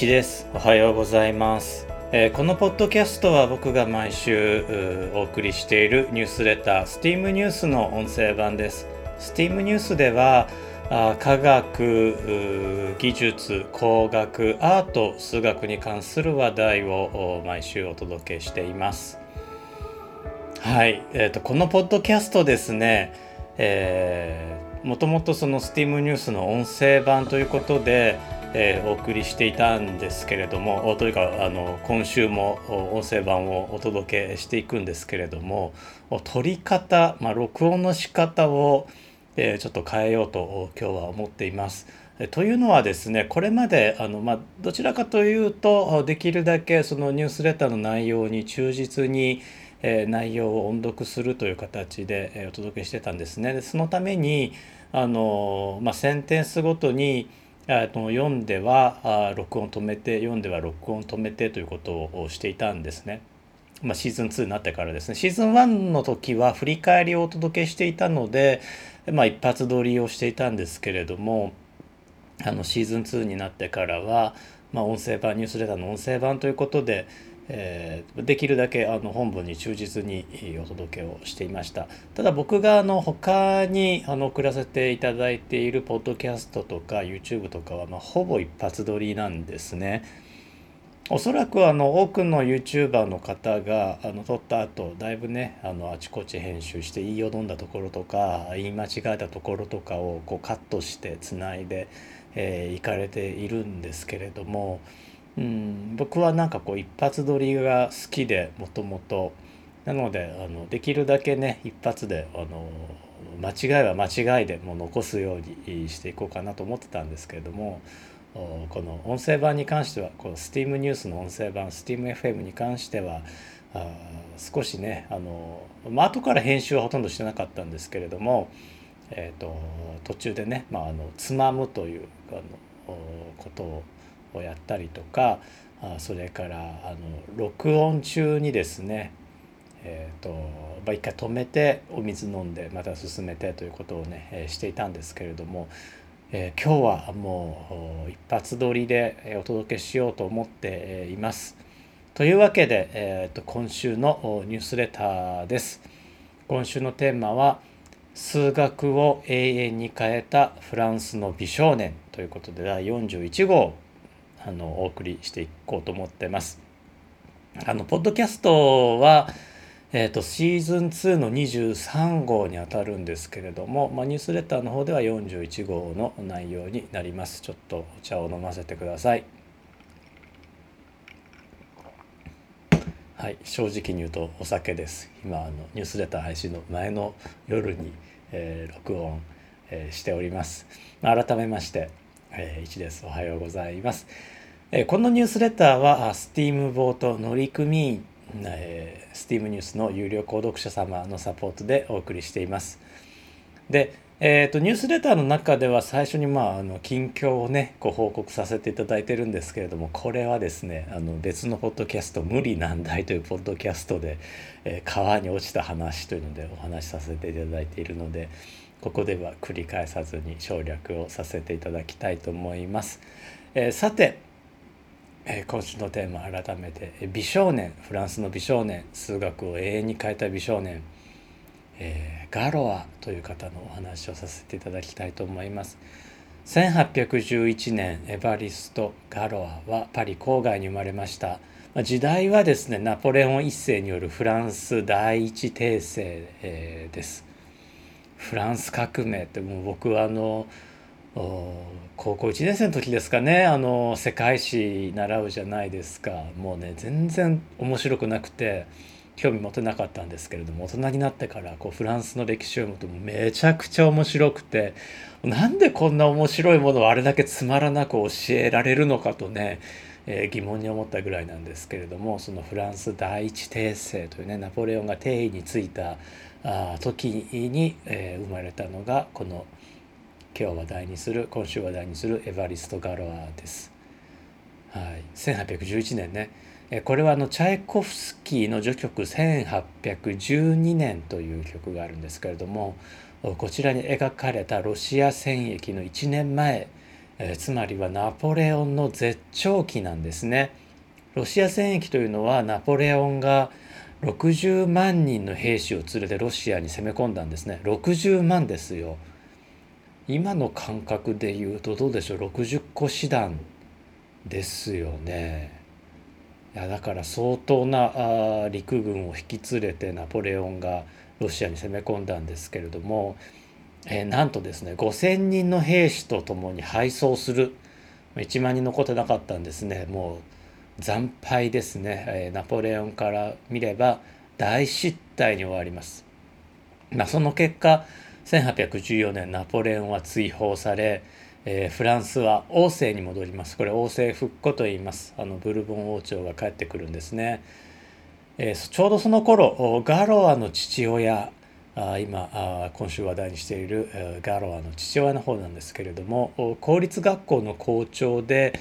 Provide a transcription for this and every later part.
一です。おはようございます。えーこのポッドキャストは僕が毎週お送りしているニュースレター STEAM ニュースの音声版です。STEAM ニュースではあ科学、技術、工学、アート、数学に関する話題を毎週お届けしています。はい、えーとこのポッドキャストですね、えーもともとその STEAM ニュースの音声版ということで、えーお送りしていたんですけれどもというかあの今週も音声版をお届けしていくんですけれども撮り方、まあ、録音の仕方を、えーちょっと変えようと今日は思っています。えというのはですねこれまであの、まあ、どちらかというとできるだけそのニュースレターの内容に忠実に、えー内容を音読するという形で、えーお届けしてたんですね。でそのためにあの、まあ、センテンスごとに読んでは録音止めて読んでは録音止めてということをしていたんですね。まあ、シーズン2になってからですねシーズン1の時は振り返りをお届けしていたので、まあ、一発撮りをしていたんですけれどもあのシーズン2になってからは、まあ、音声版ニュースレターの音声版ということで、えーできるだけあの本文に忠実にお届けをしていました。ただ僕があの他にあの送らせていただいているポッドキャストとか YouTube とかは、ま、ほぼ一発撮りなんですね。おそらくあの多くの YouTuber の方があの撮った後だいぶねあのあちこち編集して言いよどんだところとか言い間違えたところとかをこうカットしてつないで、えー、いかれているんですけれども、うん、僕はなんかこう一発撮りが好きでもともと。なのであのできるだけね一発であの間違いは間違いでもう残すようにしていこうかなと思ってたんですけれどもこの音声版に関してはこの STEAM ニュースの音声版 STEAMFM に関してはあ少しねあの、まあ後から編集はほとんどしてなかったんですけれども、えー、と途中でね、まあ、あのつまむというあのことををやったりとかあそれからあの録音中にですねえーとまあ、回止めてお水飲んでまた進めてということをね、えーしていたんですけれども、えー今日はもう一発撮りでえお届けしようと思っています。というわけで、えーと今週のニュースレターです。今週のテーマは「数学を永遠に変えたフランスの美少年」ということで第41号あのお送りしていこうと思ってます。あのポッドキャストは、えー、とシーズン2の23号にあたるんですけれども、まあ、ニュースレターの方では41号の内容になります。ちょっとお茶を飲ませてください。はい正直に言うとお酒です。今あのニュースレター配信の前の夜に、えー録音、えーしております。改めまして、えー、一ですおはようございますえーこのニュースレターはあ STEAM ボート乗組員、えー、STEAM ニュースの有料購読者様のサポートでお送りしています。で、えー、とニュースレターの中では最初に、まあ、あの近況をねご報告させていただいてるんですけれどもこれはですねあの別のポッドキャスト「無理難題」というポッドキャストで、えー川に落ちた話というのでお話しさせていただいているのでここでは繰り返さずに省略をさせていただきたいと思います。えーさてえー今週のテーマ改めて美少年フランスの美少年数学を永遠に変えた美少年、えーガロアという方のお話をさせていただきたいと思います。1811年エバリスト・ガロアはパリ郊外に生まれました。時代はですねナポレオン一世によるフランス第一帝政、えーです。フランス革命ってもう僕はあの高校1年生の時ですかね。あの世界史習うじゃないですか。もうね全然面白くなくて興味持てなかったんですけれども大人になってからこうフランスの歴史を読むとめちゃくちゃ面白くてなんでこんな面白いものをあれだけつまらなく教えられるのかとね、えー疑問に思ったぐらいなんですけれどもそのフランス第一帝政というねナポレオンが帝位についたあ時に、えー生まれたのがこの今日話題にする今週話題にするエヴァリスト・ガロアです。はい、1811年ねこれはあのチャイコフスキーの序曲1812年という曲があるんですけれどもこちらに描かれたロシア戦役の1年前えー、つまりはナポレオンの絶頂期なんですね。ロシア戦役というのはナポレオンが60万人の兵士を連れてロシアに攻め込んだんですね。60万ですよ。今の感覚で言うとどうでしょう？60個師団ですよね。いやだから相当なあ陸軍を引き連れてナポレオンがロシアに攻め込んだんですけれども、えー、なんとですね5,000人の兵士と共に敗走する1万人残ってなかったんですね。もう惨敗ですね、えナポレオンから見れば大失態に終わります。まあ、その結果1814年ナポレオンは追放され、えー、フランスは王政に戻ります。これ王政復古と言います。あのブルボン王朝が帰ってくるんですね、えー、ちょうどその頃ガロアの父親今あ今週話題にしているガロアの父親の方なんですけれども公立学校の校長で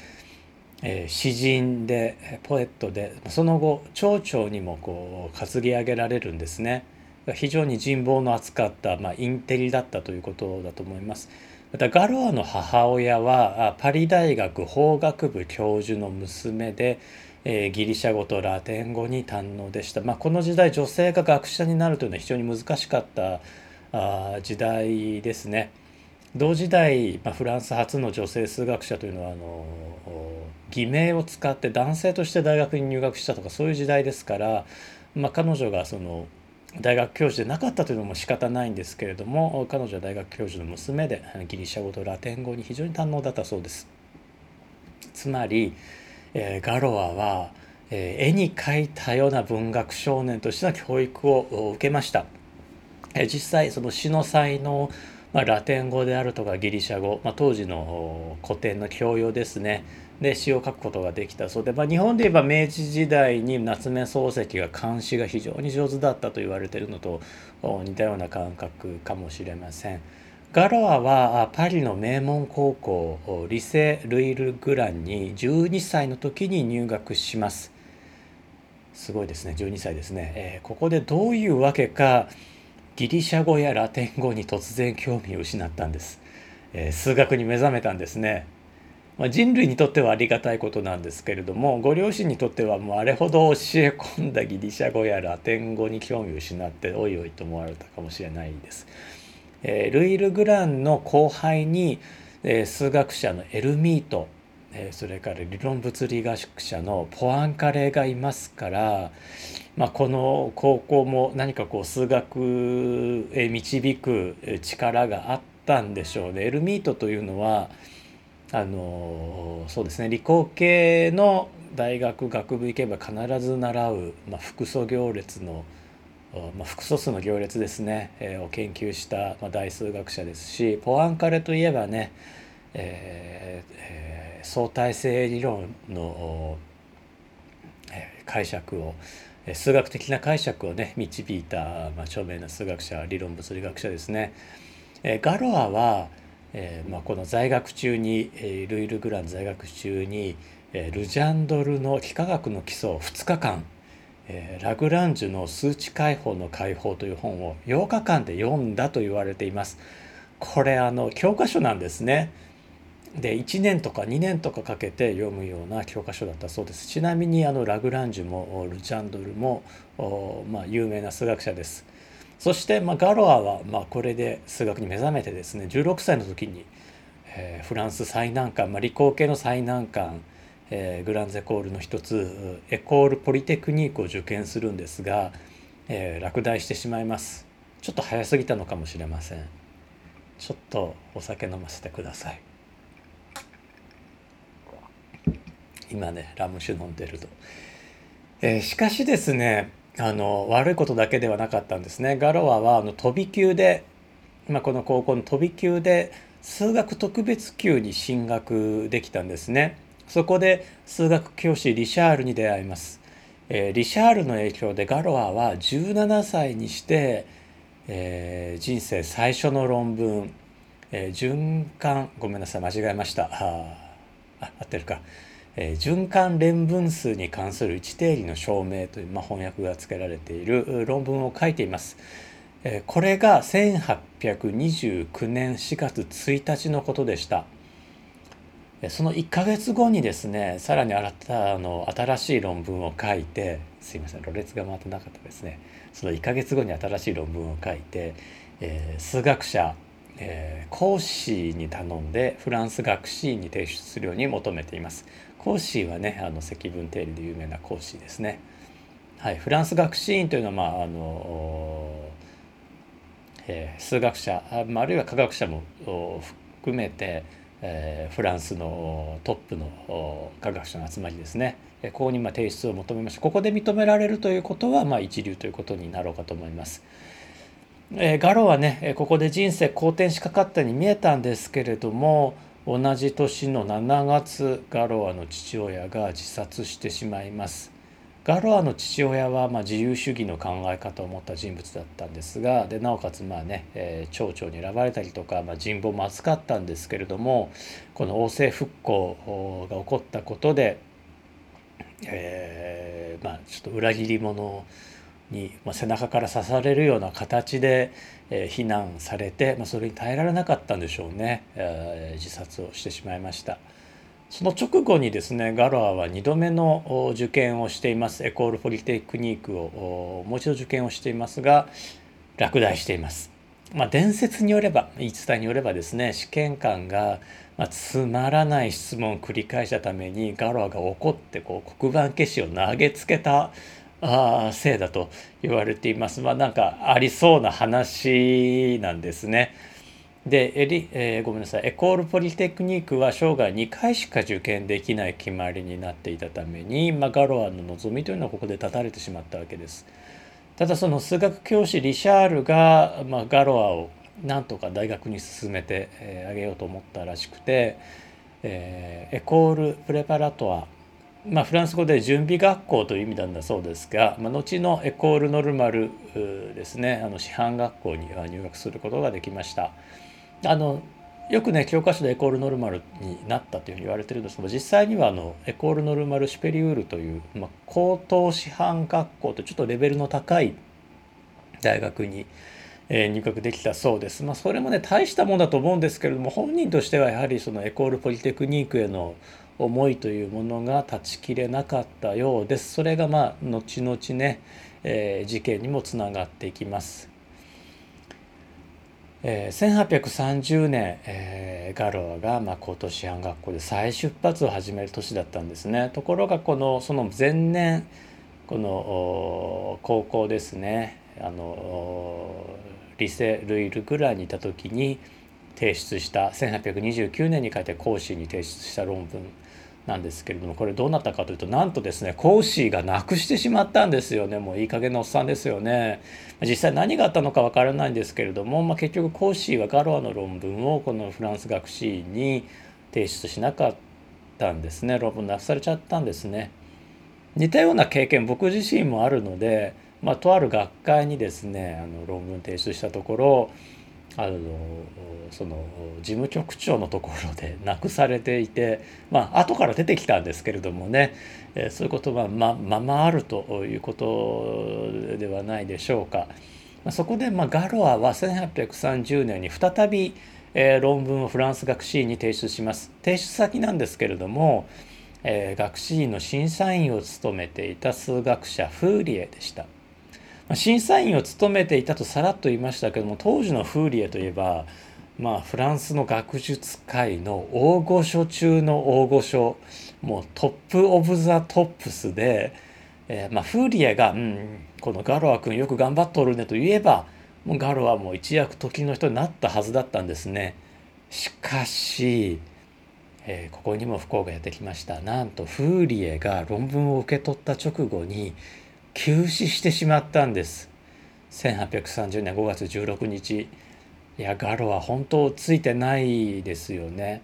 え、詩人でポエットでその後町長にもこう担ぎ上げられるんですね。非常に人望の厚かった、まあ、インテリだったということだと思います。またガロアの母親はパリ大学法学部教授の娘で、えー、ギリシャ語とラテン語に堪能でした、まあ、この時代女性が学者になるというのは非常に難しかったあ時代ですね同時代、まあ、フランス初の女性数学者というのはあの偽名を使って男性として大学に入学したとかそういう時代ですから、まあ、彼女がその大学教授でなかったというのも仕方ないんですけれども彼女は大学教授の娘でギリシャ語とラテン語に非常に堪能だったそうです。つまり、えー、ガロアは、えー、絵に描いたような文学少年としての教育を受けました。えー、実際その詩の才能まあ、ラテン語であるとかギリシャ語、まあ、当時の古典の教養ですねで詩を書くことができたそうで、まあ、日本で言えば明治時代に夏目漱石が漢詩が非常に上手だったと言われてるのと似たような感覚かもしれません。ガロアはパリの名門高校リセ・ルイル・グランに12歳の時に入学します。すごいですね。12歳ですね、えー、ここでどういうわけかギリシャ語やラテン語に突然興味を失ったんです、えー、数学に目覚めたんですね、まあ、人類にとってはありがたいことなんですけれどもご両親にとってはもうあれほど教え込んだギリシャ語やラテン語に興味を失っておいおいと思われたかもしれないです、えー、ルイ・ル・グランの後輩に、えー、数学者のエルミートえそれから理論物理学者のポアンカレがいますから、まあ、この高校も何かこう数学へ導く力があったんでしょうね。エルミートというのはあのそうですね理工系の大学学部行けば必ず習う、まあ、複素行列の、まあ、複素数の行列ですね、えー、を研究した、まあ、大数学者ですしポアンカレといえばね、えーえー相対性理論の解釈を数学的な解釈をね導いた、まあ、著名な数学者理論物理学者ですね。ガロアは、えーまあ、この在学中にルイ・ル・グラン在学中にルジャンドルの幾何学の基礎を2日間えラグランジュの数値解放の解放という本を8日間で読んだと言われています。これあの教科書なんですね。で1年とか2年とかかけて読むような教科書だったそうですちなみにあのラグランジュもルチャンドルも、まあ、有名な数学者ですそして、まあ、ガロアは、まあ、これで数学に目覚めてですね16歳の時に、えー、フランス最難関、まあ、理工系の最難関、えー、グランゼコールの一つエコールポリテクニークを受験するんですが、えー、落第してしまいます。ちょっと早すぎたのかもしれません。ちょっとお酒飲ませてください。今ねラム酒飲んでると、えー、しかしですねあの悪いことだけではなかったんですね。ガロアはあの飛び級で、まあ、この高校の飛び級で数学特別級に進学できたんですね。そこで数学教師リシャールに出会います、えー、リシャールの影響でガロアは17歳にして、えー、人生最初の論文、えー、循環ごめんなさい間違えましたあ合ってるかえー、循環連分数に関する一定理の証明という、まあ、翻訳が付けられている論文を書いています。え、これが1829年4月1日のことでした。その1ヶ月後にですねさらに新たあの新しい論文を書いてすいませんろれつが回ってなかったですねその1ヶ月後に新しい論文を書いて、えー、数学者、えー、コーシーに頼んでフランス学士院に提出するように求めています。コーシーはねあの積分定理で有名なコーシーですね。はい、フランス学士院というのは、まああのえー、数学者ああるいは科学者も含めて、えー、フランスのトップの科学者の集まりですねここにま提出を求めましたここで認められるということは、ま、一流ということになろうかと思います。えー、ガロはねここで人生好転しかかったに見えたんですけれども同じ年の7月ガロアの父親が自殺してしまいます。ガロアの父親はま自由主義の考え方を持った人物だったんですがでなおかつまあね、えー、町長に選ばれたりとか、まあ、人望も厚かったんですけれどもこの王政復興が起こったことで、えー、まあちょっと裏切り者に、まあ、背中から刺されるような形で、えー、非難されて、ま、それに耐えられなかったんでしょうね、え、自殺をしてしまいました。その直後にですねガロアは2度目の受験をしていますエコールポリテクニックをもう一度受験をしていますが落第しています。まあ、伝説によれば言い伝えによればですね試験官が、つまらない質問を繰り返したためにガロアが怒ってこう黒板消しを投げつけたあせいだと言われています。まあなんかありそうな話なんですね。でエリ、えー、ごめんなさいエコールポリテクニックは生涯2回しか受験できない決まりになっていたために、まあ、ガロアの望みというのはここで断たれてしまったわけです。ただその数学教師リシャールが、まあ、ガロアをなんとか大学に進めてあ、えー、げようと思ったらしくて、えー、エコール・プレパラトアまあ、フランス語で準備学校という意味なんだそうですが、まあ、後のエコール・ノルマルですねあの師範学校に入学することができました。あのよくね教科書でエコール・ノルマルになったというふうに言われてるんですけど実際にはあのエコール・ノルマル・シュペリウールという、まあ、高等師範学校とちょっとレベルの高い大学に、えー、入学できたそうです。まあ、それもね大したもんだと思うんですけれども本人としてはやはりそのエコール・ポリテクニークへの思いというものが断ち切れなかったようです。それがまあ後々ね、えー、事件にもつながっていきます。えー、1830年、えー、ガロアが、まあ、高等師範学校で再出発を始める年だったんですね。ところがこのその前年この高校ですねあのリセ・ルイ・ルグラにいた時に提出した1829年に書いて講師に提出した論文なんですけれどもこれどうなったかというとなんとですねコーシーがなくしてしまったんですよね。もういい加減なおっさんですよね。実際何があったのかわからないんですけれども、まあ、結局コーシーはガロアの論文をこのフランス学士に提出しなかったんですね。論文なくされちゃったんですね。似たような経験僕自身もあるので、まあ、とある学会にですねあの論文提出したところあのその事務局長のところでなくされていて まあ後から出てきたんですけれどもね、えー、そういうことはまままあるということではないでしょうか。ま、そこでまあガロアは1830年に再び、えー、論文をフランス学士院に提出します。提出先なんですけれども、えー、学士院の審査員を務めていた数学者フーリエでした。審査員を務めていたとさらっと言いましたけども当時のフーリエといえば、まあ、フランスの学術界の大御所中の大御所もうトップ・オブ・ザ・トップスで、えー、まあ、フーリエが、うん、このガロア君よく頑張っとるねと言えばもうガロアも一躍時の人になったはずだったんですね。しかし、えー、ここにも不幸がやってきました。なんとフーリエが論文を受け取った直後に急死してしまったんです。1830年5月16日。いやガロは本当ついてないですよね。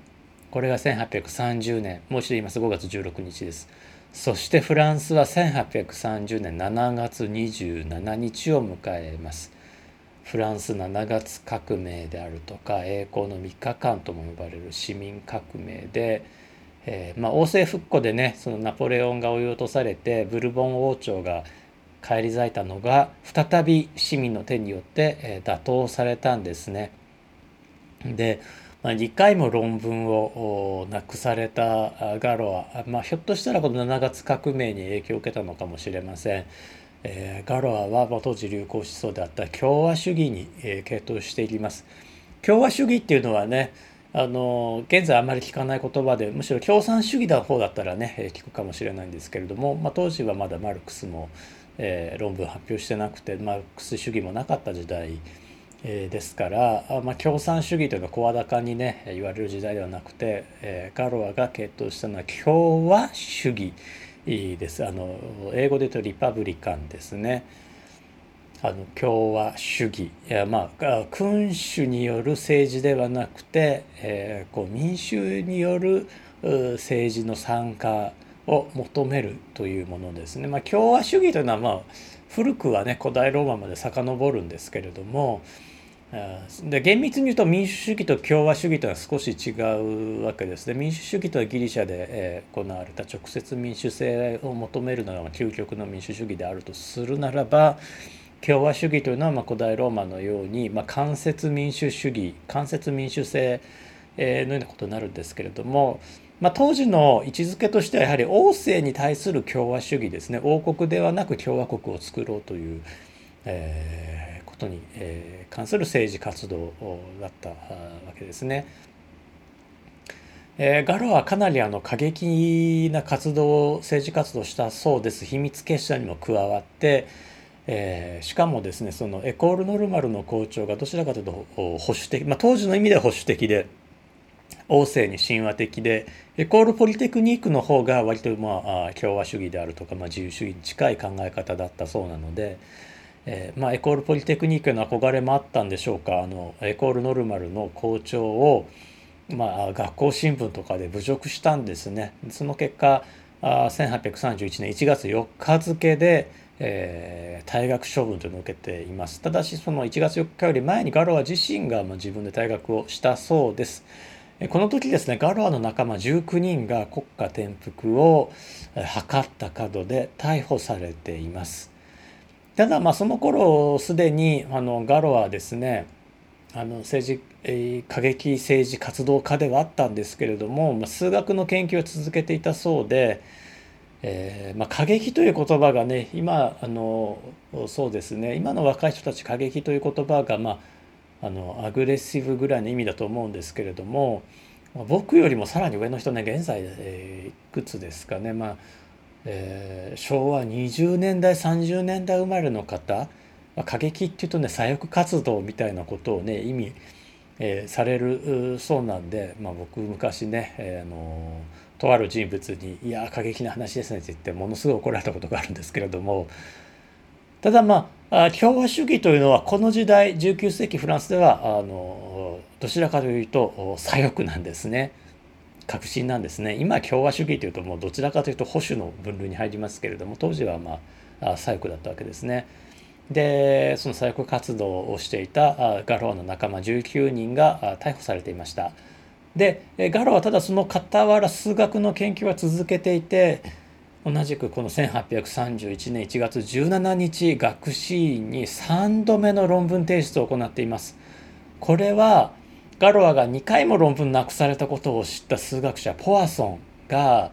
これが1830年。もう一度言います。5月16日です。そしてフランスは1830年7月27日を迎えます。フランス7月革命であるとか栄光の3日間とも呼ばれる市民革命でえーまあ、王政復古でねそのナポレオンが追い落とされてブルボン王朝が返り咲いたのが再び市民の手によって、えー、打倒されたんですね。でまあ、2回も論文をなくされたガロア、まあ、ひょっとしたらこの7月革命に影響を受けたのかもしれません。えー、ガロアは当時流行思想であった共和主義に、えー、傾倒していきます。共和主義っていうのはねあの現在あまり聞かない言葉でむしろ共産主義の方だったらね聞くかもしれないんですけれども、まあ、当時はまだマルクスも、えー、論文発表してなくてマルクス主義もなかった時代、えー、ですから、まあ、共産主義というのは声高にね言われる時代ではなくて、えー、ガロアが傾倒したのは共和主義ですあの英語で言うとリパブリカンですね。あの共和主義いやまあ君主による政治ではなくて、えー、こう民衆による政治の参加を求めるというものですね。まあ、共和主義というのは、まあ、古くはね古代ローマまで遡るんですけれどもで厳密に言うと民主主義と共和主義というのは少し違うわけですね。民主主義とはギリシャで、え、行われた直接民主制を求めるのが究極の民主主義であるとするならば共和主義というのはま古代ローマのように、ま間接民主主義間接民主制のようなことになるんですけれども、まあ、当時の位置づけとしてはやはり王政に対する共和主義ですね王国ではなく共和国を作ろうという、えー、ことに、えー、関する政治活動だったわけですね。えー、ガロはかなりあの過激な活動政治活動したそうです秘密結社にも加わって、えー、しかもですねそのエコール・ノルマルの校長がどちらかというと保守的、まあ、当時の意味では保守的で王政に親和的でエコール・ポリテクニックの方が割とまあ共和主義であるとか、まあ、自由主義に近い考え方だったそうなので、えーまあ、エコール・ポリテクニックへの憧れもあったんでしょうかあのエコール・ノルマルの校長を、まあ、学校新聞とかで侮辱したんですね。その結果1831年1月4日付でえー、退学処分というのを受けています。ただしその1月4日より前にガロア自身が、自分で退学をしたそうです。この時ですねガロアの仲間19人が国家転覆を図った角で逮捕されています。ただまあその頃すでにあのガロアですねあの政治、えー、過激政治活動家ではあったんですけれども、まあ、数学の研究を続けていたそうでえーまあ、過激という言葉がね今あのそうですね。今の若い人たち過激という言葉が、まあ、あのアグレッシブぐらいの意味だと思うんですけれども僕よりもさらに上の人ね現在、えー、いくつですかね、まあえー、昭和20年代30年代生まれの方、まあ、過激っていうとね左翼活動みたいなことをね意味、えー、されるそうなんで、まあ、僕昔ね、えー、あのとある人物に「いや過激な話ですね」って言ってものすごい怒られたことがあるんですけれどもただまあ共和主義というのはこの時代19世紀フランスではあのどちらかというと左翼なんですね革新なんですね今共和主義というともうどちらかというと保守の分類に入りますけれども当時はまあ左翼だったわけですね。でその左翼活動をしていたガロアの仲間19人が逮捕されていました。でガロはただその傍ら数学の研究は続けていて同じくこの1831年1月17日学士院に3度目の論文提出を行っています。これはガロアが2回も論文なくされたことを知った数学者ポワソンが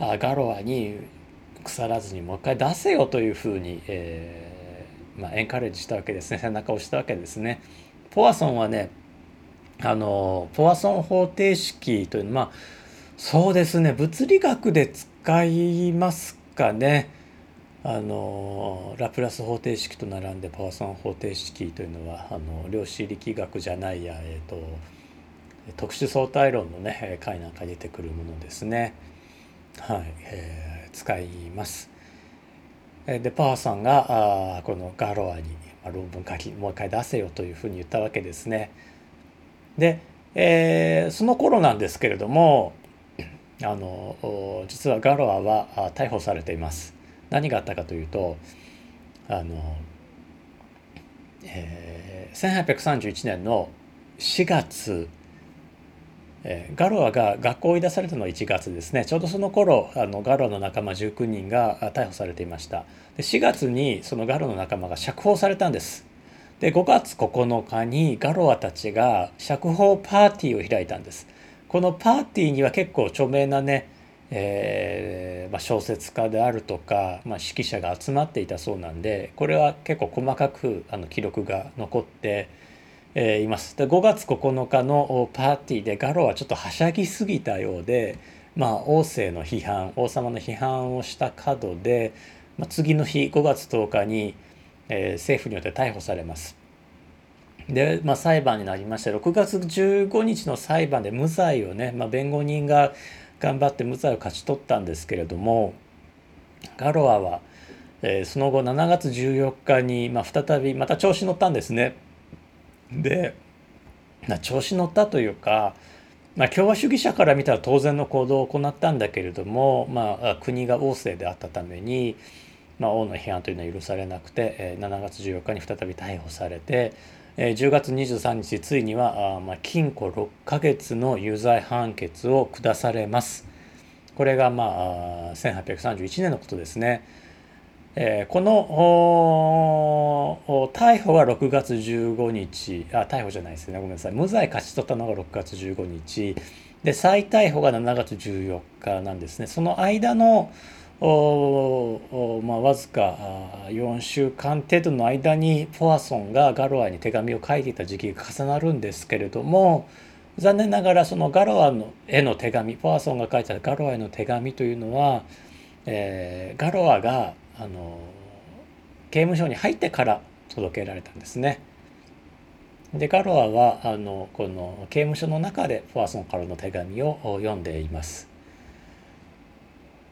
ガロアに腐らずにもう一回出せよというふうに、えーまあ、エンカレッジしたわけですね背中を押したわけですね。ポワソンはねあのポワソン方程式というのはまあそうですね物理学で使いますかねあのラプラス方程式と並んでポワソン方程式というのはあの量子力学じゃないや、えーと、特殊相対論のね解なんか出てくるものですね。はい、えー、使います。でパワーさんがあこのガロアに論文書きもう一回出せよというふうに言ったわけですね。で、えー、その頃なんですけれどもあの実はガロアは逮捕されています。何があったかというとあの、えー、1831年の4月、えー、ガロアが学校を追い出されたのは1月ですね。ちょうどその頃あのガロアの仲間19人が逮捕されていました。で4月にそのガロの仲間が釈放されたんです。で5月9日にガロアたちが釈放パーティーを開いたんです。このパーティーには結構著名なね、えーまあ、小説家であるとか、まあ、指揮者が集まっていたそうなんでこれは結構細かくあの記録が残って、えー、います。で5月9日のパーティーでガロはちょっとはしゃぎすぎたようで、まあ、王政の批判王様の批判をした角で、まあ、次の日5月10日に、えー、政府によって逮捕されます。で、まあ、裁判になりまして6月15日の裁判で無罪をね、まあ、弁護人が頑張って無罪を勝ち取ったんですけれどもガロアは、えー、その後7月14日に、まあ、再びまた調子乗ったんですね。でま調子乗ったというか、まあ、共和主義者から見たら当然の行動を行ったんだけれども、まあ、国が王政であったために、まあ、王の批判というのは許されなくて、え、7月14日に再び逮捕されて、えー、10月23日ついにはあ、まあ、禁錮6ヶ月の有罪判決を下されます。これがまあ1831年のことですね。え、この逮捕は6月15日。あ逮捕じゃないですね。ごめんなさい。無罪勝ち取ったのが6月15日。で再逮捕が7月14日なんですね。その間のおまあ、わずか4週間程度の間にポワソンがガロアに手紙を書いていた時期が重なるんですけれども残念ながらそのガロアのへの手紙ポワソンが書いたガロアへの手紙というのは、えー、ガロアがあの刑務所に入ってから届けられたんですね。でガロアはあのこの刑務所の中でポワソンからの手紙を読んでいます。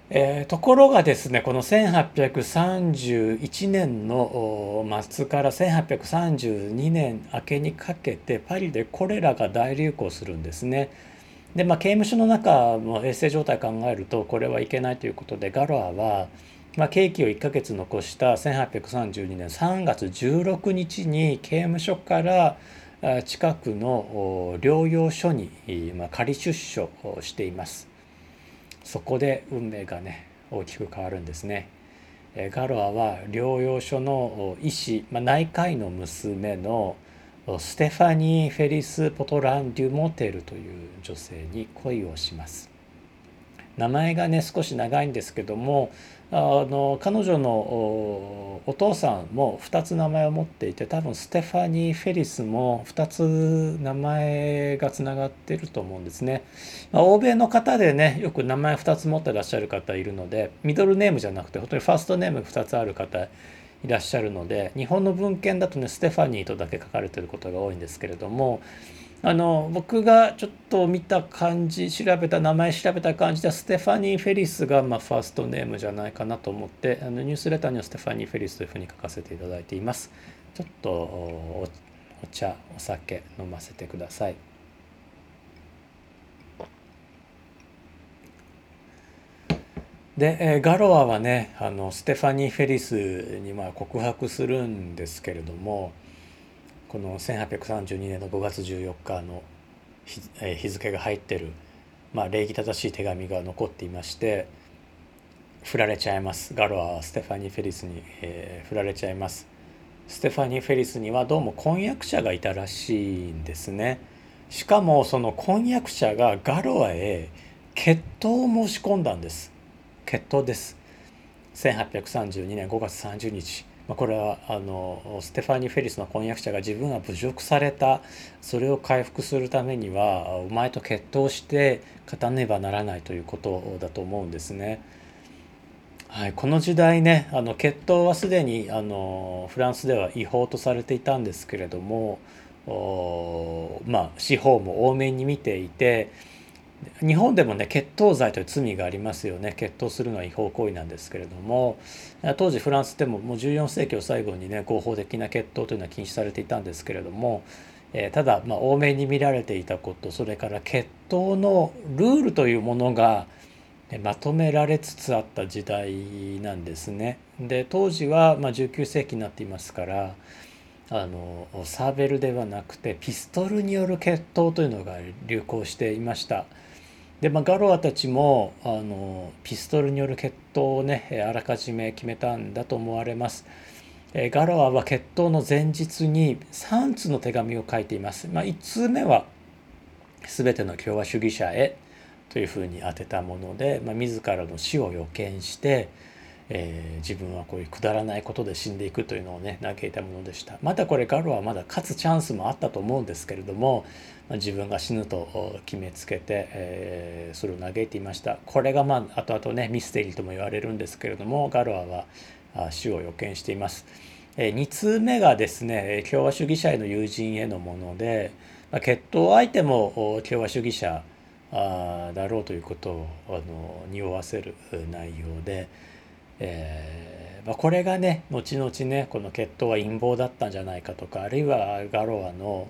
えー、ところがですねこの1831年の末から1832年明けにかけてパリでコレラが大流行するんですね。でまあ刑務所の中の衛生状態考えるとこれはいけないということでガロアは、まあ、刑期を1ヶ月残した1832年3月16日に刑務所から近くの療養所に、まあ、仮出所しています。そこで運命がね大きく変わるんですね。ガロアは療養所の医師、まあ、内科医の娘のステファニー・フェリス・ポトラン・デュモテルという女性に恋をします。名前がね少し長いんですけどもあの彼女のお父さんも2つ名前を持っていて多分ステファニー・フェリスも2つ名前がつながってると思うんですね。まあ、欧米の方でねよく名前2つ持ってらっしゃる方いるのでミドルネームじゃなくて本当にファーストネーム2つある方いらっしゃるので日本の文献だとねステファニーとだけ書かれてることが多いんですけれどもあの僕がちょっと見た感じ調べた名前調べた感じではステファニー・フェリスがまあファーストネームじゃないかなと思ってあのニュースレターにはステファニー・フェリスというふうに書かせていただいています。ちょっとお茶お酒飲ませてください。で、えガロアはねあのステファニー・フェリスにまあ告白するんですけれどもこの1832年の5月14日の日,、え日付が入ってる、まあ、礼儀正しい手紙が残っていまして振られちゃいます。ガロアはステファニー・フェリスに、えー、振られちゃいます。ステファニー・フェリスにはどうも婚約者がいたらしいんですね。しかもその婚約者がガロアへ決闘を申し込んだんです。決闘です。1832年5月30日。まあ、これはあのステファニー・フェリスの婚約者が自分は侮辱されたそれを回復するためにはお前と決闘して勝たねばならないということだと思うんですね。はい、この時代ねあの決闘はすでにあのフランスでは違法とされていたんですけれどもまあ司法も多めに見ていて日本でもね決闘罪という罪がありますよね決闘するのは違法行為なんですけれども当時フランスでももう14世紀を最後にね合法的な決闘というのは禁止されていたんですけれども、えー、ただまあ多めに見られていたことそれから決闘のルールというものがまとめられつつあった時代なんですね。で当時はまあ19世紀になっていますからあのサーベルではなくてピストルによる決闘というのが流行していました。で、まあ、ガロアたちもあのピストルによる決闘をねあらかじめ決めたんだと思われます。えガロアは決闘の前日に3通の手紙を書いています。まあ、1通目は全ての共和主義者へというふうに当てたもので、まあ、自らの死を予見して、えー、自分はこういうくだらないことで死んでいくというのをね嘆いたものでしたまたこれガロはまだ勝つチャンスもあったと思うんですけれども、自分が死ぬと決めつけて、えー、それを嘆いていましたこれがまあ後々ねミステリーとも言われるんですけれどもガロアは死を予見しています。2通目がですね共和主義者への友人へのもので決闘相手も共和主義者だろうということをあの匂わせる内容で、えーまあ、これがね後々ねこの決闘は陰謀だったんじゃないかとかあるいはガロアの、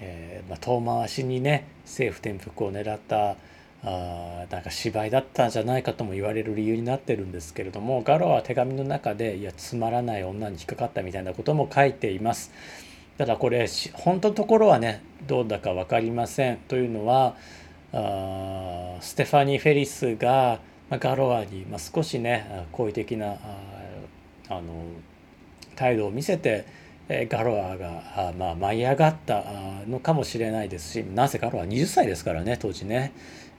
えーまあ、遠回しにね政府転覆を狙ったあなんか芝居だったんじゃないかとも言われる理由になってるんですけれどもガロは手紙の中でいやつまらない女に引っかかったみたいなことも書いています。ただこれ本当のところはねどうだか分かりませんというのはあステファニー・フェリスが、まあ、ガロアに、まあ、少しね好意的なああの態度を見せてガロアがまあ舞い上がったのかもしれないですしなぜガロア20歳ですからね当時ね、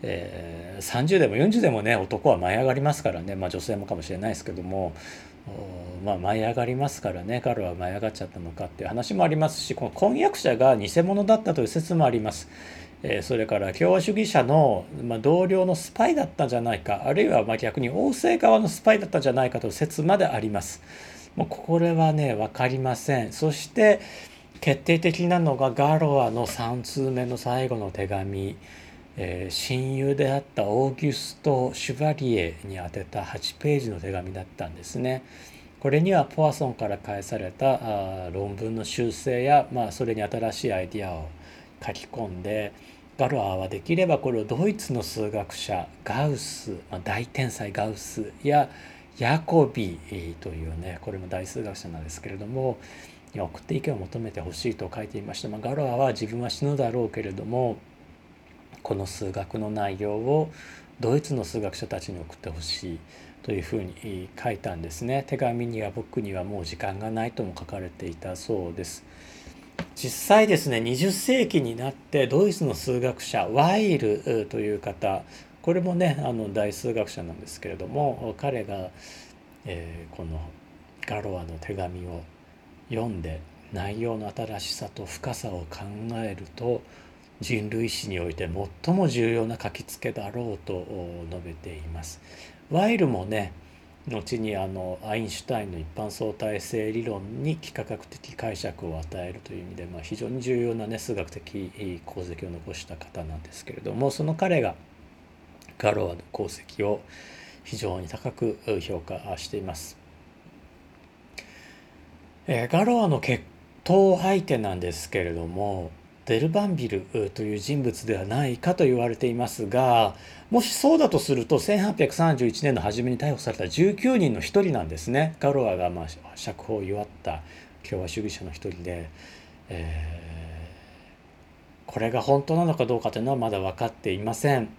えー、30でも40でもね男は舞い上がりますからね、まあ、女性もかもしれないですけども、まあ、舞い上がりますからねガロアは舞い上がっちゃったのかっていう話もありますしこの婚約者が偽物だったという説もあります。え、それから共和主義者の、ま、同僚のスパイだったんじゃないかあるいはま逆に王政側のスパイだったんじゃないかという説まであります。もうこれはね分かりませんそして決定的なのがガロアの3通目の最後の手紙、えー、親友であったオーギュスト・シュバリエに宛てた8ページの手紙だったんですね。これにはポワソンから返されたあ論文の修正や、まあ、それに新しいアイディアを書き込んでガロアはできればこれをドイツの数学者ガウス、まあ、大天才ガウスやヤコビというねこれも大数学者なんですけれども送って意見を求めてほしいと書いていました、まあ、ガロアは自分は死ぬだろうけれどもこの数学の内容をドイツの数学者たちに送ってほしいというふうに書いたんですね。手紙には僕にはもう時間がないとも書かれていたそうです。実際ですね20世紀になってドイツの数学者ワイルという方これもねあの大数学者なんですけれども彼が、えー、このガロアの手紙を読んで内容の新しさと深さを考えると人類史において最も重要な書きつけだろうと述べています。ワイルもね後にあのアインシュタインの一般相対性理論に幾何学的解釈を与えるという意味で、まあ、非常に重要なね数学的功績を残した方なんですけれどもその彼がガロアの功績を非常に高く評価しています。えガロアの決闘相手なんですけれどもデルバンビルという人物ではないかと言われていますがもしそうだとすると1831年の初めに逮捕された19人の一人なんですねガロアがまあ釈放を祝った共和主義者の一人で、えー、これが本当なのかどうかというのはまだ分かっていません。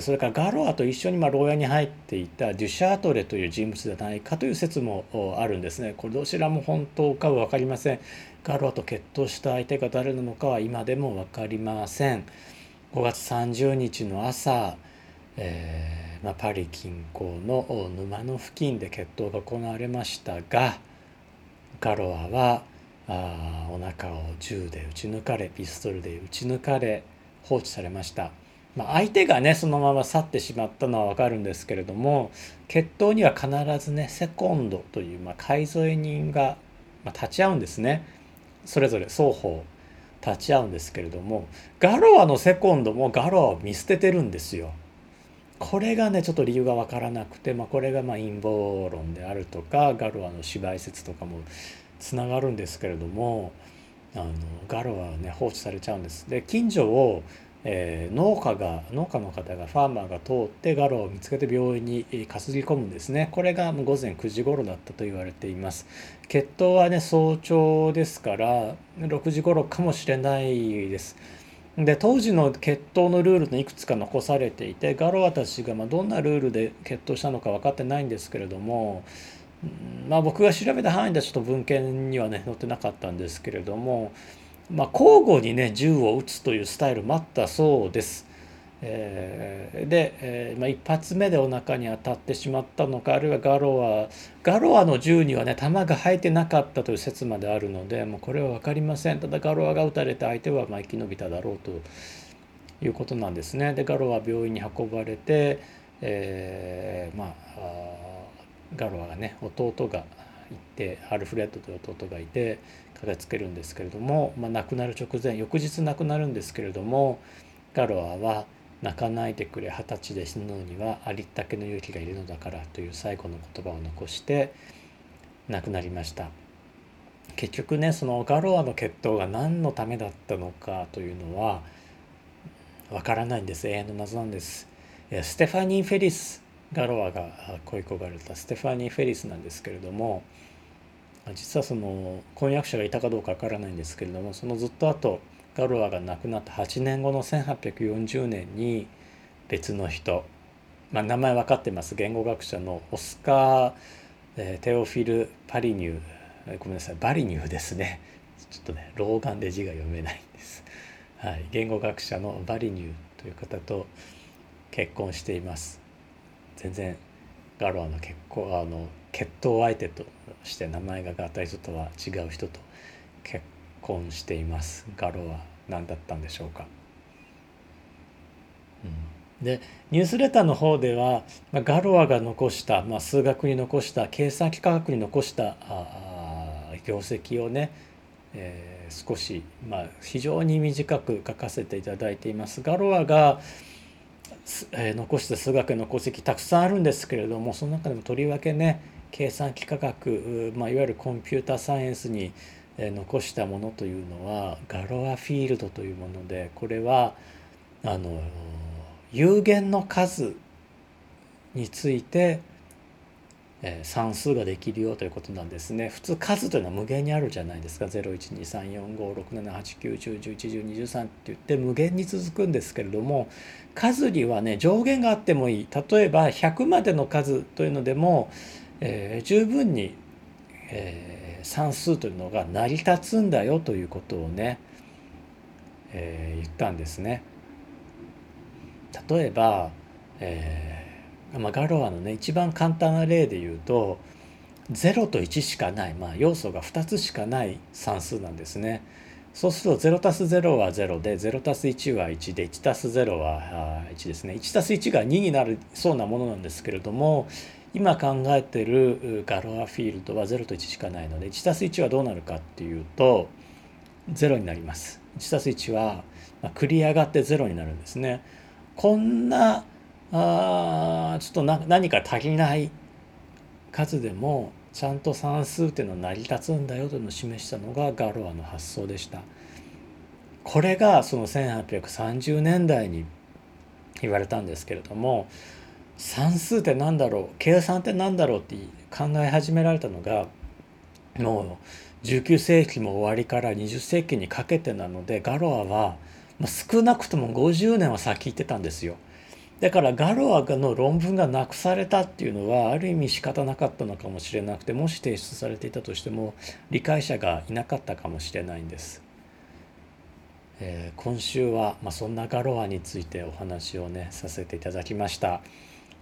それからガロアと一緒にまあ牢屋に入っていたデュシャートレという人物ではないかという説もあるんですね。これどちらも本当かは分かりません。ガロアと決闘した相手が誰なのかは今でも分かりません。5月30日の朝、えー、まあ、パリ近郊の沼の付近で決闘が行われましたがガロアはあお腹を銃で撃ち抜かれピストルで撃ち抜かれ放置されました。まあ、相手がねそのまま去ってしまったのは分かるんですけれども決闘には必ずねセコンドという、まあ、海添人が、まあ、立ち会うんですねそれぞれ双方立ち会うんですけれどもガロアのセコンドもガロアを見捨ててるんですよ。これがねちょっと理由が分からなくて、まあ、これがま陰謀論であるとかガロアの芝居説とかもつながるんですけれどもあのガロアはね放置されちゃうんです。で近所をえー、農家が農家の方がファーマーが通ってガロを見つけて病院に担ぎ込むんですね。これが午前9時頃だったと言われています。血統はね早朝ですから6時頃かもしれないです。で当時の血統のルールのいくつか残されていてガロアたちがまどんなルールで決闘したのか分かってないんですけれどもまあ、僕が調べた範囲ではちょっと文献にはね載ってなかったんですけれども、まあ、交互にね銃を撃つというスタイルもあったそうです。えー、で、えーまあ、一発目でお腹に当たってしまったのかあるいはガロアガロアの銃にはね弾が入ってなかったという説まであるのでもうこれは分かりませんただガロアが撃たれて相手はまあ生き延びただろうということなんですね。でガロア病院に運ばれて、えー、まあガロアがね弟がいてアルフレッドという弟がいて駆けつけるんですけれども、まあ、亡くなる直前翌日亡くなるんですけれどもガロアは「泣かないでくれ二十歳で死ぬのにはありったけの勇気がいるのだからという最後の言葉を残して亡くなりました。結局ねそのガロアの決闘が何のためだったのかというのはわからないんです。永遠の謎なんです。ステファニー・フェリスガロアが恋焦がれたステファニー・フェリスなんですけれども実はその婚約者がいたかどうかわからないんですけれどもそのずっと後ガロアが亡くなった8年後の1840年に別の人、まあ、名前分かってます。言語学者のオスカー・えー、テオフィル・パリニューごめんなさいバリニューですね。ちょっとね老眼で字が読めないんです、はい、言語学者のバリニューという方と結婚しています。全然ガロアの結婚あの決闘相手として名前が合体人とは違う人と結婚していますガロは何だったんでしょうか。うん、でニュースレターの方では、まあ、ガロアが残した、まあ、数学に残した計算機科学に残したあ業績をね、えー、少し、まあ、非常に短く書かせていただいています。ガロアがえー、残した数学の功績たくさんあるんですけれどもその中でもとりわけね計算機科学、まあ、いわゆるコンピューターサイエンスに残したものというのはガロアフィールドというものでこれはあの有限の数について算数ができるよということなんですね。普通数というのは無限にあるじゃないですか。012345678910111213って言って無限に続くんですけれども数にはね上限があってもいい例えば100までの数というのでも、えー、十分に、えー算数というのが成り立つんだよということをね、えー、言ったんですね。例えば、えーまあ、ガロアのね一番簡単な例で言うと0と1しかない、まあ、要素が2つしかない算数なんですね。そうすると 0+0 は0で 0+1 は1で 1+0 は1ですね。1+1 が2になるそうなものなんですけれども今考えてるガロアフィールドは0と1しかないので 1+1 はどうなるかっていうと0になります。1+1 は繰り上がって0になるんですね。こんなあちょっと何か足りない数でもちゃんと算数っていうのは成り立つんだよというのを示したのがガロアの発想でした。これがその1830年代に言われたんですけれども算数って何だろう計算って何だろうって考え始められたのがもう19世紀も終わりから20世紀にかけてなのでガロアは少なくとも50年は先行ってたんですよ。だからガロアの論文がなくされたっていうのはある意味仕方なかったのかもしれなくてもし提出されていたとしても理解者がいなかったかもしれないんです。えー、今週は、まあ、そんなガロアについてお話をねさせていただきました。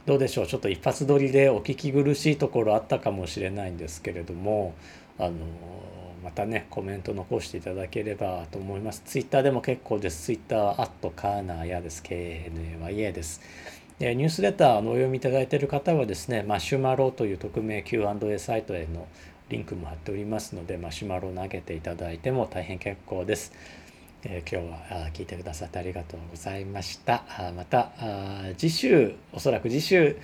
どうでしょう？ちょっと一発撮りでお聞き苦しいところあったかもしれないんですけれどもあのまたねコメント残していただければと思います。ツイッターでも結構です。ツイッターアットカーナーやです。KNAYA です。でニュースレターのお読みいただいている方はですねマシュマロという匿名 Q&A サイトへのリンクも貼っておりますのでマシュマロを投げていただいても大変結構です。えー、今日は聞いてくださってありがとうございました。また次週おそらく次週、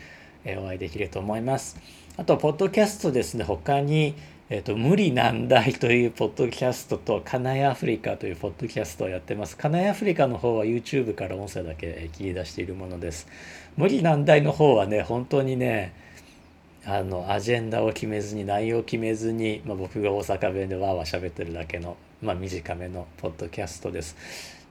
えお会いできると思います。あとポッドキャストですね他にえーと、無理難題というポッドキャストとカナイアフリカというポッドキャストをやってます。カナイアフリカの方は YouTube から音声だけ切り出しているものです。無理難題の方はね、本当にね、あのアジェンダを決めずに内容を決めずに、まあ、僕が大阪弁でわーわー喋ってるだけの、まあ、短めのポッドキャストです。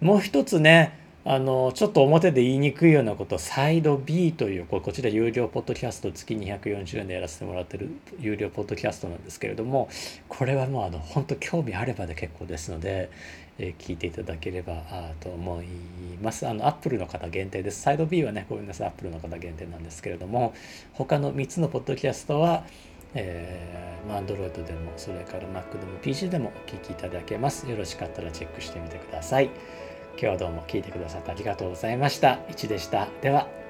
もう一つねあのちょっと表で言いにくいようなことサイド B というこちら有料ポッドキャスト月240円でやらせてもらってる有料ポッドキャストなんですけれどもこれはもうあの本当興味あればで結構ですので、え、聞いていただければあと思いますあのアップルの方限定ですサイド B はねごめんなさいアップルの方限定なんですけれども他の3つのポッドキャストはえー、Android でもそれから Mac でも PC でもお聞きいただけます。よろしかったらチェックしてみてください。今日はどうも聞いてくださってありがとうございました。1でした。では。